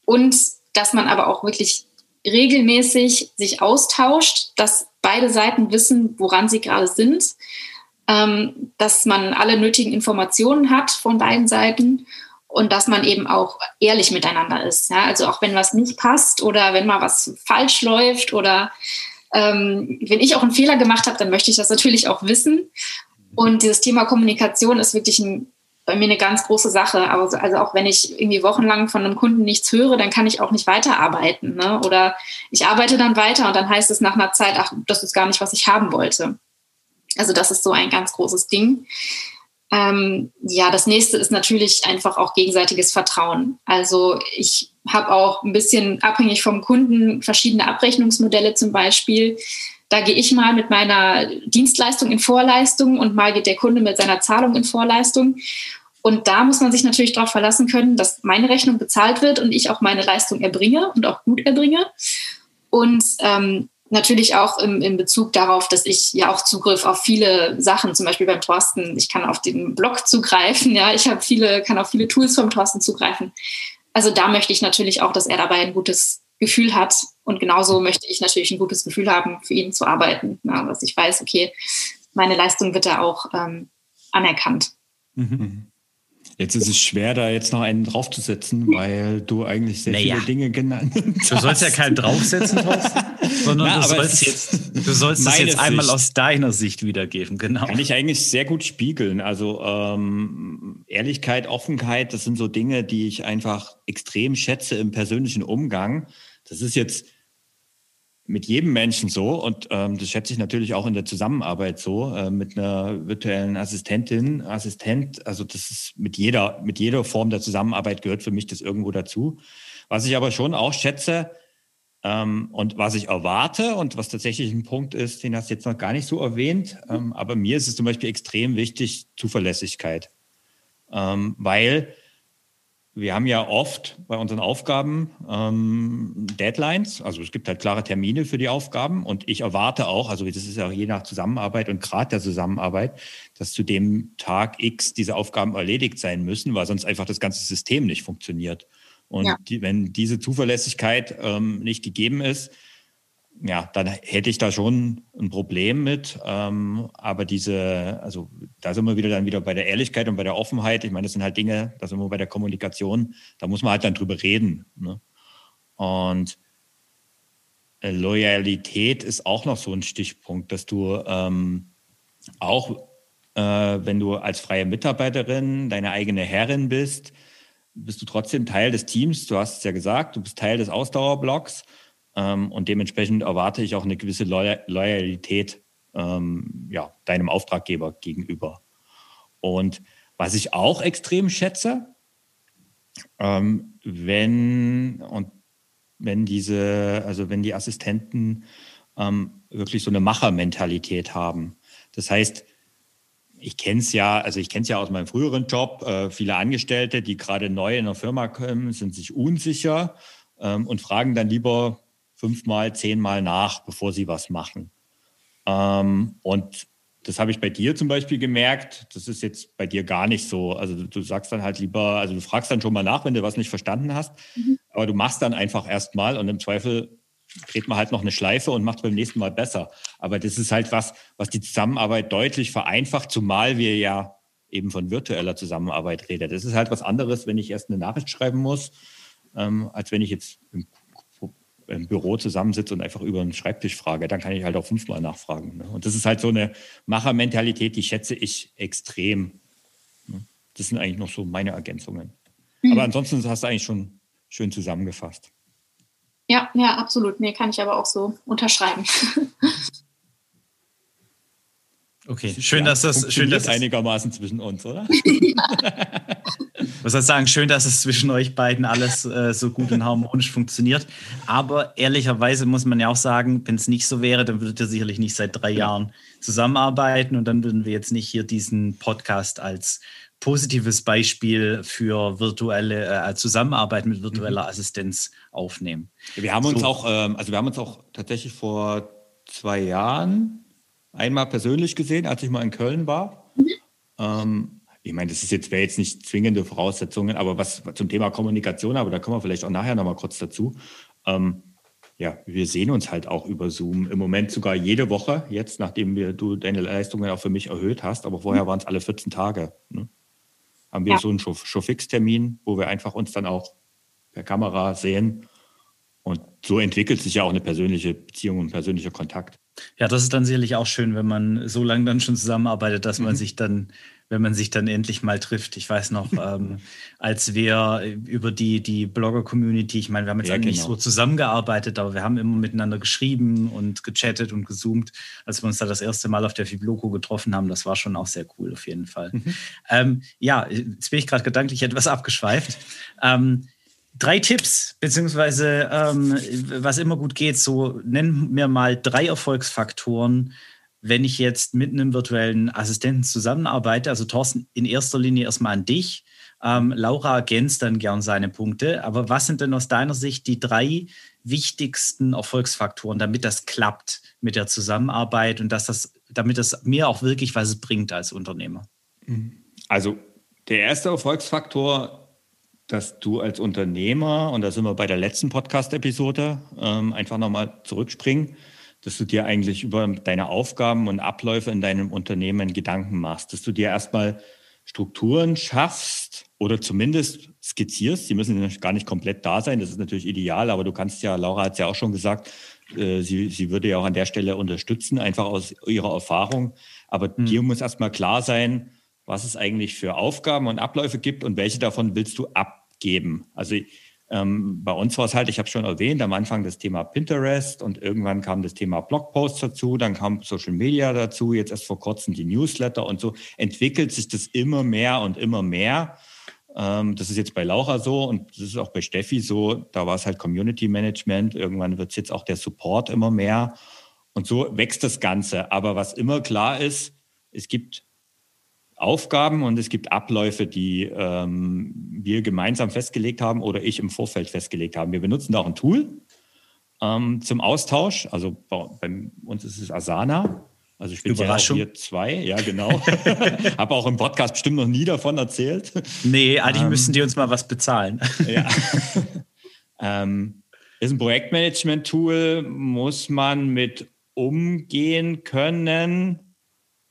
und dass man aber auch wirklich regelmäßig sich austauscht, dass beide Seiten wissen, woran sie gerade sind, ähm, dass man alle nötigen Informationen hat von beiden Seiten und dass man eben auch ehrlich miteinander ist. Ja? Also auch wenn was nicht passt oder wenn mal was falsch läuft oder ähm, wenn ich auch einen Fehler gemacht habe, dann möchte ich das natürlich auch wissen. Und dieses Thema Kommunikation ist wirklich ein, bei mir eine ganz große Sache. Also, also auch wenn ich irgendwie wochenlang von einem Kunden nichts höre, dann kann ich auch nicht weiterarbeiten. Ne? Oder ich arbeite dann weiter und dann heißt es nach einer Zeit, ach, das ist gar nicht, was ich haben wollte. Also das ist so ein ganz großes Ding. Ähm, ja, das nächste ist natürlich einfach auch gegenseitiges Vertrauen. Also ich habe auch ein bisschen abhängig vom Kunden verschiedene Abrechnungsmodelle zum Beispiel. Da gehe ich mal mit meiner Dienstleistung in Vorleistung und mal geht der Kunde mit seiner Zahlung in Vorleistung. Und da muss man sich natürlich darauf verlassen können, dass meine Rechnung bezahlt wird und ich auch meine Leistung erbringe und auch gut erbringe. Und ähm, natürlich auch im, in Bezug darauf, dass ich ja auch Zugriff auf viele Sachen, zum Beispiel beim Thorsten, ich kann auf den Blog zugreifen, ja, ich habe viele, kann auf viele Tools vom Thorsten zugreifen. Also da möchte ich natürlich auch, dass er dabei ein gutes Gefühl hat. Und genauso möchte ich natürlich ein gutes Gefühl haben, für ihn zu arbeiten. Na, dass ich weiß, okay, meine Leistung wird da auch ähm, anerkannt. Mhm. Jetzt ist es schwer, da jetzt noch einen draufzusetzen, weil du eigentlich sehr naja. viele Dinge genannt hast. Du sollst ja keinen draufsetzen, Thorsten, sondern Na, du sollst, jetzt, du sollst es jetzt einmal aus deiner Sicht wiedergeben. Genau. Kann ich eigentlich sehr gut spiegeln. Also ähm, Ehrlichkeit, Offenheit, das sind so Dinge, die ich einfach extrem schätze im persönlichen Umgang. Das ist jetzt mit jedem Menschen so und ähm, das schätze ich natürlich auch in der Zusammenarbeit so äh, mit einer virtuellen Assistentin, Assistent. Also das ist mit jeder mit jeder Form der Zusammenarbeit gehört für mich das irgendwo dazu. Was ich aber schon auch schätze ähm, und was ich erwarte und was tatsächlich ein Punkt ist, den hast du jetzt noch gar nicht so erwähnt, ähm, aber mir ist es zum Beispiel extrem wichtig Zuverlässigkeit, ähm, weil wir haben ja oft bei unseren Aufgaben ähm, Deadlines, also es gibt halt klare Termine für die Aufgaben und ich erwarte auch, also das ist ja je nach Zusammenarbeit und Grad der Zusammenarbeit, dass zu dem Tag X diese Aufgaben erledigt sein müssen, weil sonst einfach das ganze System nicht funktioniert. Und ja. die, wenn diese Zuverlässigkeit ähm, nicht gegeben ist, ja, dann hätte ich da schon ein Problem mit. Ähm, aber diese, also da sind wir wieder dann wieder bei der Ehrlichkeit und bei der Offenheit. Ich meine, das sind halt Dinge, da sind wir bei der Kommunikation, da muss man halt dann drüber reden. Ne? Und äh, Loyalität ist auch noch so ein Stichpunkt, dass du ähm, auch, äh, wenn du als freie Mitarbeiterin deine eigene Herrin bist, bist du trotzdem Teil des Teams. Du hast es ja gesagt, du bist Teil des Ausdauerblocks. Ähm, und dementsprechend erwarte ich auch eine gewisse Loyalität ähm, ja, deinem Auftraggeber gegenüber. Und was ich auch extrem schätze, ähm, wenn und wenn diese, also wenn die Assistenten ähm, wirklich so eine Machermentalität haben. Das heißt, ich kenne es ja, also ich kenne es ja aus meinem früheren Job. Äh, viele Angestellte, die gerade neu in der Firma kommen, sind sich unsicher ähm, und fragen dann lieber fünfmal, zehnmal nach, bevor sie was machen. Ähm, und das habe ich bei dir zum Beispiel gemerkt. Das ist jetzt bei dir gar nicht so. Also du, sagst dann halt lieber, also du fragst dann schon mal nach, wenn du was nicht verstanden hast. Mhm. Aber du machst dann einfach erstmal und im Zweifel dreht man halt noch eine Schleife und macht beim nächsten Mal besser. Aber das ist halt was, was die Zusammenarbeit deutlich vereinfacht, zumal wir ja eben von virtueller Zusammenarbeit reden. Das ist halt was anderes, wenn ich erst eine Nachricht schreiben muss, ähm, als wenn ich jetzt im im Büro zusammensitze und einfach über einen Schreibtisch frage, dann kann ich halt auch fünfmal nachfragen. Ne? Und das ist halt so eine Machermentalität, die schätze ich extrem. Ne? Das sind eigentlich noch so meine Ergänzungen. Mhm. Aber ansonsten hast du eigentlich schon schön zusammengefasst. Ja, ja, absolut. Mir kann ich aber auch so unterschreiben. Okay, schön, dass das schön, dass einigermaßen zwischen uns, oder? Was soll ich sagen? Schön, dass es zwischen euch beiden alles äh, so gut und harmonisch funktioniert. Aber ehrlicherweise muss man ja auch sagen, wenn es nicht so wäre, dann würdet ihr sicherlich nicht seit drei Jahren zusammenarbeiten und dann würden wir jetzt nicht hier diesen Podcast als positives Beispiel für virtuelle äh, Zusammenarbeit mit virtueller mhm. Assistenz aufnehmen. Wir haben uns so. auch, ähm, also wir haben uns auch tatsächlich vor zwei Jahren einmal persönlich gesehen, als ich mal in Köln war. Mhm. Ähm, ich meine, das ist jetzt, wäre jetzt nicht zwingende Voraussetzungen, aber was zum Thema Kommunikation, aber da kommen wir vielleicht auch nachher nochmal kurz dazu. Ähm, ja, wir sehen uns halt auch über Zoom im Moment sogar jede Woche, jetzt, nachdem wir, du deine Leistungen auch für mich erhöht hast, aber vorher mhm. waren es alle 14 Tage. Ne? Haben wir ja. so einen Showfix-Termin, wo wir einfach uns dann auch per Kamera sehen. Und so entwickelt sich ja auch eine persönliche Beziehung und ein persönlicher Kontakt. Ja, das ist dann sicherlich auch schön, wenn man so lange dann schon zusammenarbeitet, dass mhm. man sich dann, wenn man sich dann endlich mal trifft. Ich weiß noch, ähm, als wir über die, die Blogger-Community, ich meine, wir haben jetzt ja, eigentlich genau. nicht so zusammengearbeitet, aber wir haben immer miteinander geschrieben und gechattet und gezoomt, als wir uns da das erste Mal auf der Fibloco getroffen haben. Das war schon auch sehr cool, auf jeden Fall. Mhm. Ähm, ja, jetzt bin ich gerade gedanklich etwas abgeschweift. Ähm, Drei Tipps, beziehungsweise ähm, was immer gut geht, so nennen mir mal drei Erfolgsfaktoren, wenn ich jetzt mit einem virtuellen Assistenten zusammenarbeite. Also Thorsten, in erster Linie erstmal an dich. Ähm, Laura ergänzt dann gern seine Punkte. Aber was sind denn aus deiner Sicht die drei wichtigsten Erfolgsfaktoren, damit das klappt mit der Zusammenarbeit und dass das, damit das mir auch wirklich was bringt als Unternehmer? Also der erste Erfolgsfaktor dass du als Unternehmer, und da sind wir bei der letzten Podcast-Episode, ähm, einfach nochmal zurückspringen, dass du dir eigentlich über deine Aufgaben und Abläufe in deinem Unternehmen Gedanken machst, dass du dir erstmal Strukturen schaffst oder zumindest skizzierst. Die müssen gar nicht komplett da sein, das ist natürlich ideal, aber du kannst ja, Laura hat es ja auch schon gesagt, äh, sie, sie würde ja auch an der Stelle unterstützen, einfach aus ihrer Erfahrung. Aber mhm. dir muss erstmal klar sein, was es eigentlich für Aufgaben und Abläufe gibt und welche davon willst du abgeben. Also Ähm, bei uns war es halt, ich habe schon erwähnt, am Anfang das Thema Pinterest und irgendwann kam das Thema Blogposts dazu, dann kam Social Media dazu, jetzt erst vor kurzem die Newsletter und so entwickelt sich das immer mehr und immer mehr. Ähm, das ist jetzt bei Laura so und das ist auch bei Steffi so. Da war es halt Community Management. Irgendwann wird es jetzt auch der Support immer mehr. Und so wächst das Ganze. Aber was immer klar ist, es gibt Aufgaben und es gibt Abläufe, die ähm, wir gemeinsam festgelegt haben oder ich im Vorfeld festgelegt habe. Wir benutzen da auch ein Tool ähm, zum Austausch. Also bei, bei, uns ist es Asana. Also ich bin ja hier zwei, ja genau. Habe auch im Podcast bestimmt noch nie davon erzählt. Nee, eigentlich ähm, müssen die uns mal was bezahlen. ja. ähm, ist ein Projektmanagement-Tool, muss man mit umgehen können.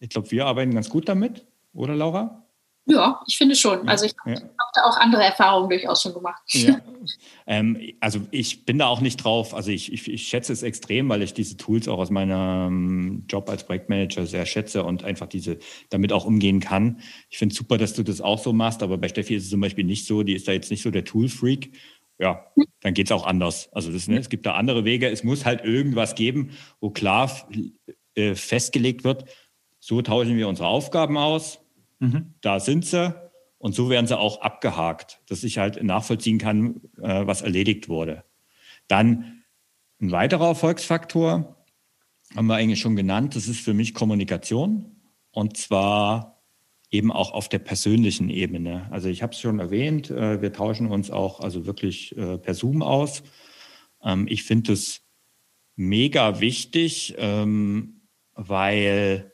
Ich glaube, wir arbeiten ganz gut damit oder Laura? Ja, ich finde schon. Also ich ja. habe da auch andere Erfahrungen durchaus schon gemacht. Ja. Ähm, also ich bin da auch nicht drauf. Also ich, ich, ich, schätze es extrem, weil ich diese Tools auch aus meinem Job als Projektmanager sehr schätze und einfach diese damit auch umgehen kann. Ich finde es super, dass du das auch so machst, aber bei Steffi ist es zum Beispiel nicht so. Die ist da jetzt nicht so der Tool-Freak. Ja, dann geht es auch anders. Also das, ne, es gibt da andere Wege. Es muss halt irgendwas geben, wo klar äh, festgelegt wird, so tauschen wir unsere Aufgaben aus Mhm. Da sind sie und so werden sie auch abgehakt, dass ich halt nachvollziehen kann, äh, was erledigt wurde. Dann ein weiterer Erfolgsfaktor haben wir eigentlich schon genannt, das ist für mich Kommunikation und zwar eben auch auf der persönlichen Ebene. Also ich habe es schon erwähnt, äh, wir tauschen uns auch also wirklich äh, per Zoom aus. Ähm, ich finde es mega wichtig, ähm, weil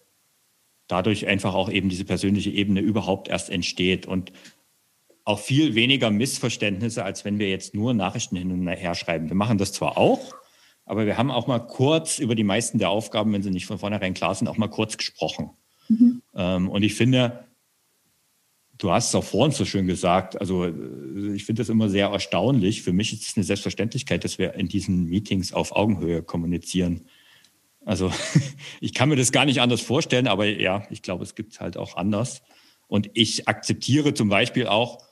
dadurch einfach auch eben diese persönliche Ebene überhaupt erst entsteht und auch viel weniger Missverständnisse, als wenn wir jetzt nur Nachrichten hin und her schreiben. Wir machen das zwar auch, aber wir haben auch mal kurz über die meisten der Aufgaben, wenn sie nicht von vornherein klar sind, auch mal kurz gesprochen. Mhm. Ähm, und ich finde, du hast es auch vorhin so schön gesagt, also äh, ich finde das immer sehr erstaunlich. Für mich ist es eine Selbstverständlichkeit, dass wir in diesen Meetings auf Augenhöhe kommunizieren. Also ich kann mir das gar nicht anders vorstellen, aber ja, ich glaube, es gibt es halt auch anders. Und ich akzeptiere zum Beispiel auch,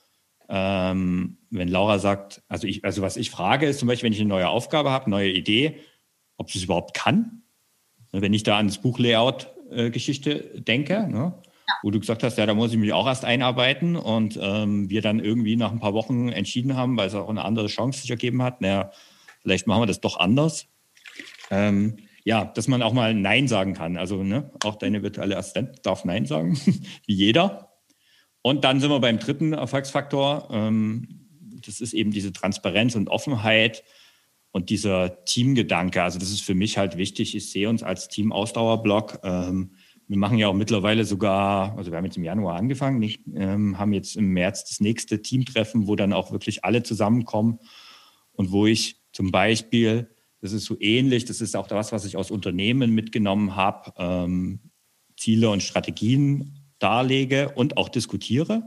ähm, wenn Laura sagt, also ich, also was ich frage, ist zum Beispiel, wenn ich eine neue Aufgabe habe, neue Idee, ob sie es überhaupt kann. Wenn ich da an das Buch-Layout-Geschichte äh, denke, ne? ja. wo du gesagt hast, ja, da muss ich mich auch erst einarbeiten und ähm, wir dann irgendwie nach ein paar Wochen entschieden haben, weil es auch eine andere Chance sich ergeben hat, naja, vielleicht machen wir das doch anders. Ähm, ja, dass man auch mal Nein sagen kann. Also ne, auch deine virtuelle Assistent darf Nein sagen, wie jeder. Und dann sind wir beim dritten Erfolgsfaktor. Ähm, das ist eben diese Transparenz und Offenheit und dieser Teamgedanke. Also das ist für mich halt wichtig. Ich sehe uns als Team-Ausdauerblock. Ähm, wir machen ja auch mittlerweile sogar, also wir haben jetzt im Januar angefangen, nicht, ähm, haben jetzt im März das nächste Teamtreffen, wo dann auch wirklich alle zusammenkommen und wo ich zum Beispiel das ist so ähnlich. Das ist auch das, was ich aus Unternehmen mitgenommen habe. Ähm, Ziele und Strategien darlege und auch diskutiere.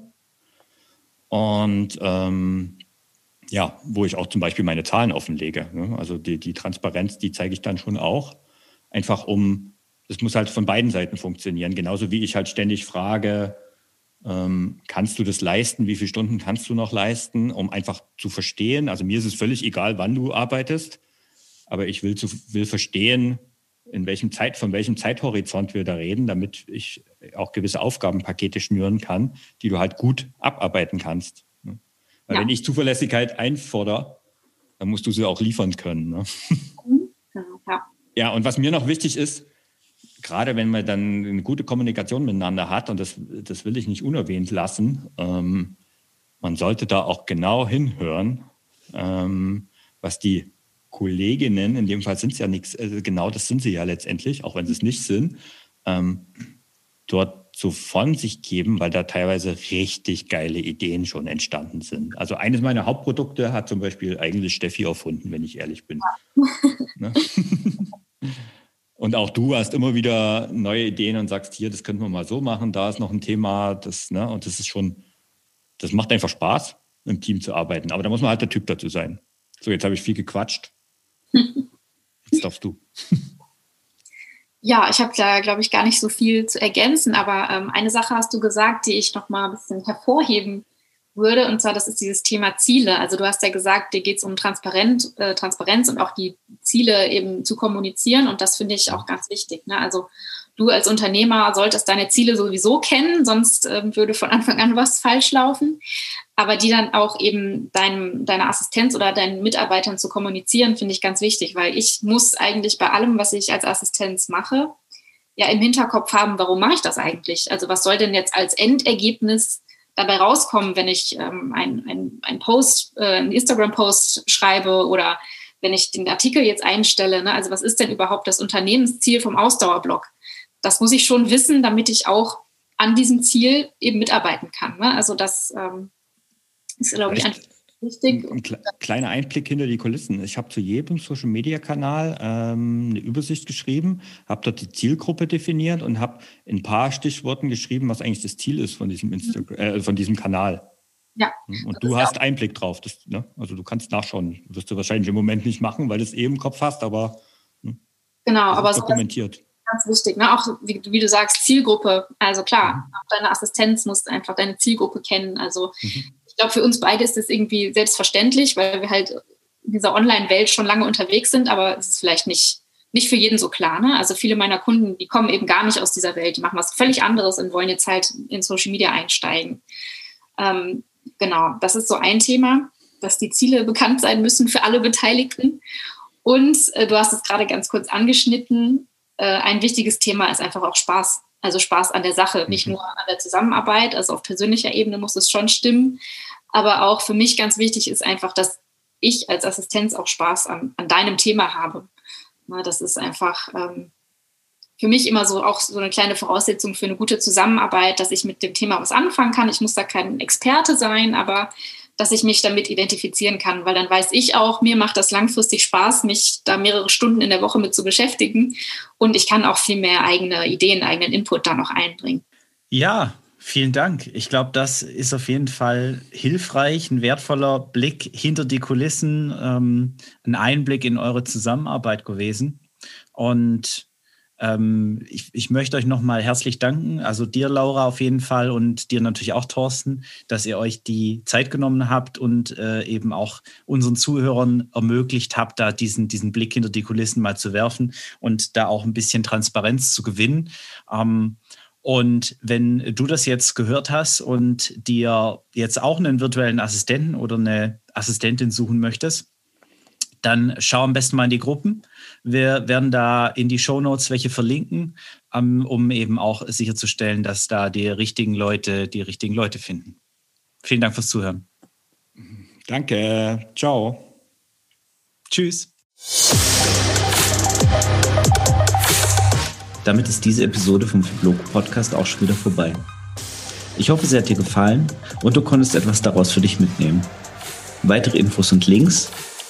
Und ähm, ja, wo ich auch zum Beispiel meine Zahlen offenlege. Ne? Also die, die Transparenz, die zeige ich dann schon auch. Einfach um, das muss halt von beiden Seiten funktionieren. Genauso wie ich halt ständig frage, ähm, kannst du das leisten? Wie viele Stunden kannst du noch leisten? Um einfach zu verstehen. Also mir ist es völlig egal, wann du arbeitest aber ich will, zu, will verstehen, in welchem Zeit, von welchem Zeithorizont wir da reden, damit ich auch gewisse Aufgabenpakete schnüren kann, die du halt gut abarbeiten kannst. Ne? Weil ja. wenn ich Zuverlässigkeit einfordere, dann musst du sie auch liefern können. Ne? Genau, ja. ja, und was mir noch wichtig ist, gerade wenn man dann eine gute Kommunikation miteinander hat, und das, das will ich nicht unerwähnt lassen, ähm, man sollte da auch genau hinhören, ähm, was die Kolleginnen, in dem Fall sind es ja nichts, also genau das sind sie ja letztendlich, auch wenn sie es nicht sind, ähm, dort so von sich geben, weil da teilweise richtig geile Ideen schon entstanden sind. Also eines meiner Hauptprodukte hat zum Beispiel eigentlich Steffi erfunden, wenn ich ehrlich bin. ne? Und auch du hast immer wieder neue Ideen und sagst, hier, das könnten wir mal so machen, da ist noch ein Thema, das, ne, und das ist schon, das macht einfach Spaß, im Team zu arbeiten. Aber da muss man halt der Typ dazu sein. So, jetzt habe ich viel gequatscht. Jetzt darfst du. Ja, ich habe da, glaube ich, gar nicht so viel zu ergänzen, aber ähm, eine Sache hast du gesagt, die ich noch mal ein bisschen hervorheben würde. Und zwar, das ist dieses Thema Ziele. Also du hast ja gesagt, dir geht es um Transparent, äh, Transparenz und auch die Ziele eben zu kommunizieren. Und das finde ich auch ganz wichtig. Ne? Also du als Unternehmer solltest deine Ziele sowieso kennen, sonst ähm, würde von Anfang an was falsch laufen. Aber die dann auch eben deinem, deiner Assistenz oder deinen Mitarbeitern zu kommunizieren, finde ich ganz wichtig, weil ich muss eigentlich bei allem, was ich als Assistenz mache, ja im Hinterkopf haben, warum mache ich das eigentlich? Also was soll denn jetzt als Endergebnis dabei rauskommen, wenn ich ähm, ein, ein, Post, äh, einen Instagram-Post schreibe oder wenn ich den Artikel jetzt einstelle? Ne? Also was ist denn überhaupt das Unternehmensziel vom Ausdauerblog? Das muss ich schon wissen, damit ich auch an diesem Ziel eben mitarbeiten kann. Ne? Also das ähm, ist, glaube ich, einfach Richtig. Ein kleiner Einblick hinter die Kulissen. Ich habe zu jedem Social-Media-Kanal ähm, eine Übersicht geschrieben, habe dort die Zielgruppe definiert und habe in ein paar Stichworten geschrieben, was eigentlich das Ziel ist von diesem, Instagram, äh, von diesem Kanal. Ja. Hm, und du hast Einblick drauf. Das, ne? Also du kannst nachschauen. Wirst du wahrscheinlich im Moment nicht machen, weil du es eh im Kopf hast, aber hm, genau, aber dokumentiert. So ganz wichtig. Ne? Auch wie, wie, du sagst, Zielgruppe. Also klar, mhm. auch deine Assistenz muss einfach deine Zielgruppe kennen. Also mhm ich glaube, für uns beide ist das irgendwie selbstverständlich, weil wir halt in dieser Online-Welt schon lange unterwegs sind, aber es ist vielleicht nicht, nicht für jeden so klar. Ne? Also viele meiner Kunden, die kommen eben gar nicht aus dieser Welt, die machen was völlig anderes und wollen jetzt halt in Social Media einsteigen. Ähm, genau, das ist so ein Thema, dass die Ziele bekannt sein müssen für alle Beteiligten. Und äh, du hast es gerade ganz kurz angeschnitten, ein wichtiges Thema ist einfach auch Spaß. Also Spaß an der Sache, nicht mhm. nur an der Zusammenarbeit, also auf persönlicher Ebene muss es schon stimmen. Aber auch für mich ganz wichtig ist einfach, dass ich als Assistenz auch Spaß an, an deinem Thema habe. Na, das ist einfach ähm, für mich immer so auch so eine kleine Voraussetzung für eine gute Zusammenarbeit, dass ich mit dem Thema was anfangen kann. Ich muss da kein Experte sein, aber dass ich mich damit identifizieren kann, weil dann weiß ich auch, mir macht das langfristig Spaß, mich da mehrere Stunden in der Woche mit zu beschäftigen und ich kann auch viel mehr eigene Ideen, eigenen Input da noch einbringen. Ja, vielen Dank. Ich glaube, das ist auf jeden Fall hilfreich, ein wertvoller Blick hinter die Kulissen, ähm, ein Einblick in eure Zusammenarbeit gewesen. Und ähm, ich, ich möchte euch nochmal herzlich danken, also dir, Laura, auf jeden Fall und dir natürlich auch, Thorsten, dass ihr euch die Zeit genommen habt und äh, eben auch unseren Zuhörern ermöglicht habt, da diesen, diesen Blick hinter die Kulissen mal zu werfen und da auch ein bisschen Transparenz zu gewinnen. Ähm, und wenn du das jetzt gehört hast und dir jetzt auch einen virtuellen Assistenten oder eine Assistentin suchen möchtest, dann schau am besten mal in die Gruppen. Wir werden da in die Show Notes welche verlinken, um, um eben auch sicherzustellen, dass da die richtigen Leute die richtigen Leute finden. Vielen Dank fürs Zuhören. Danke. Ciao. Tschüss. Damit ist diese Episode vom Fibloco Podcast auch schon wieder vorbei. Ich hoffe, sie hat dir gefallen und du konntest etwas daraus für dich mitnehmen. Weitere Infos und Links